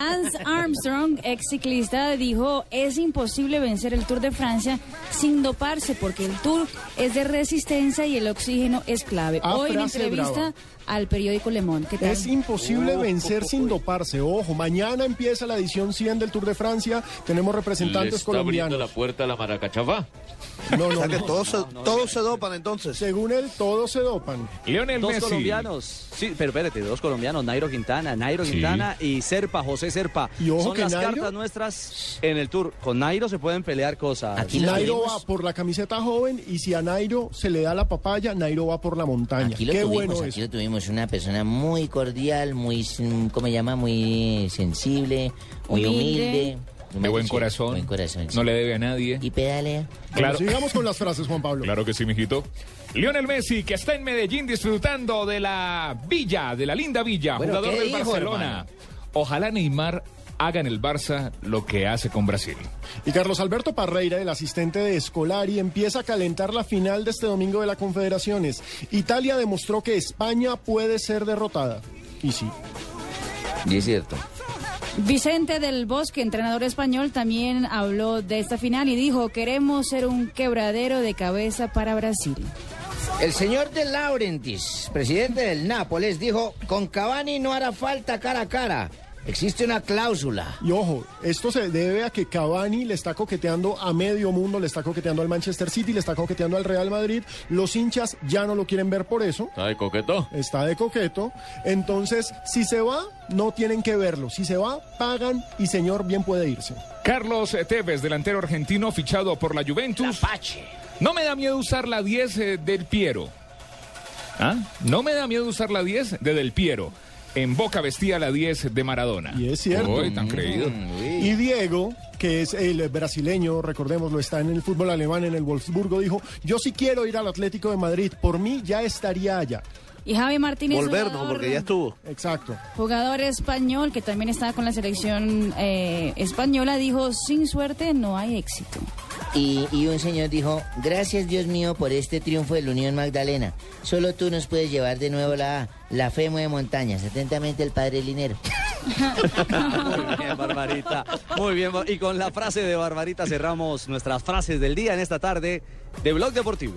Lance Armstrong, ex ciclista, dijo, es imposible vencer el Tour de Francia sin doparse porque el Tour es de resistencia y el oxígeno es clave. Ah, Hoy en entrevista brava. al periódico Le Monde. ¿Qué tal? Es imposible vencer sin doparse. Ojo, mañana empieza la edición 100 del Tour de Francia. Tenemos ¿Le representantes está abriendo la colombianos. puerta a la maracachafá? No, O no, sea que no. todos, se, todos se dopan entonces. Según él, todos se dopan. Lionel Dos Messi. colombianos, sí, pero espérate, dos colombianos, Nairo Quintana, Nairo Sí. Quintana y Serpa, José Serpa. Y ojo Son que las Nairo- cartas nuestras en el Tour. Con Nairo se pueden pelear cosas. Aquí Nairo tuvimos. va por la camiseta joven y si a Nairo se le da la papaya, Nairo va por la montaña. Aquí lo Qué tuvimos, bueno aquí lo tuvimos, una persona muy cordial, muy, ¿cómo se llama? Muy sensible, muy Humilde. humilde. De buen corazón. Buen corazón, sí. No le debe a nadie. Y pedalea. Claro. Bueno, sigamos con las frases, Juan Pablo. Claro que sí, mijito. Lionel Messi, que está en Medellín disfrutando de la villa, de la linda villa, Bueno, jugador ¿qué del dijo, Barcelona. hermano? Ojalá Neymar haga en el Barça lo que hace con Brasil. Y Carlos Alberto Parreira, el asistente de Escolari, empieza a calentar la final de este domingo de la Confederaciones. Italia demostró que España puede ser derrotada. Y sí. Y es cierto. Vicente del Bosque, entrenador español, también habló de esta final y dijo, queremos ser un quebradero de cabeza para Brasil. El señor de Laurentis, presidente del Nápoles, dijo, con Cavani no hará falta cara a cara. Existe una cláusula. Y ojo, esto se debe a que Cavani le está coqueteando a medio mundo, le está coqueteando al Manchester City, le está coqueteando al Real Madrid. Los hinchas ya no lo quieren ver por eso. ¿Está de coqueto? Está de coqueto. Entonces, si se va, no tienen que verlo. Si se va, pagan y señor bien puede irse. Carlos Tevez, delantero argentino fichado por la Juventus. No me da miedo usar la 10 eh, del Piero. ¿Ah? No me da miedo usar la 10 de Del Piero. En Boca vestía la 10 de Maradona. Y es cierto. Uy, tan creído. Y Diego, que es el brasileño, recordémoslo, está en el fútbol alemán, en el Wolfsburgo, dijo, yo sí quiero ir al Atlético de Madrid, por mí ya estaría allá. Y Javi Martínez, Volver, no, jugador- porque ya estuvo. Exacto. jugador español que también está con la selección eh, española, dijo, sin suerte no hay éxito. Y, un señor dijo, gracias Dios mío por este triunfo de la Unión Magdalena. Solo tú nos puedes llevar de nuevo la. La fe mueve montañas. Atentamente el padre Linero. Muy bien, Barbarita. Muy bien. Y con la frase de Barbarita cerramos nuestras frases del día en esta tarde de Blog Deportivo.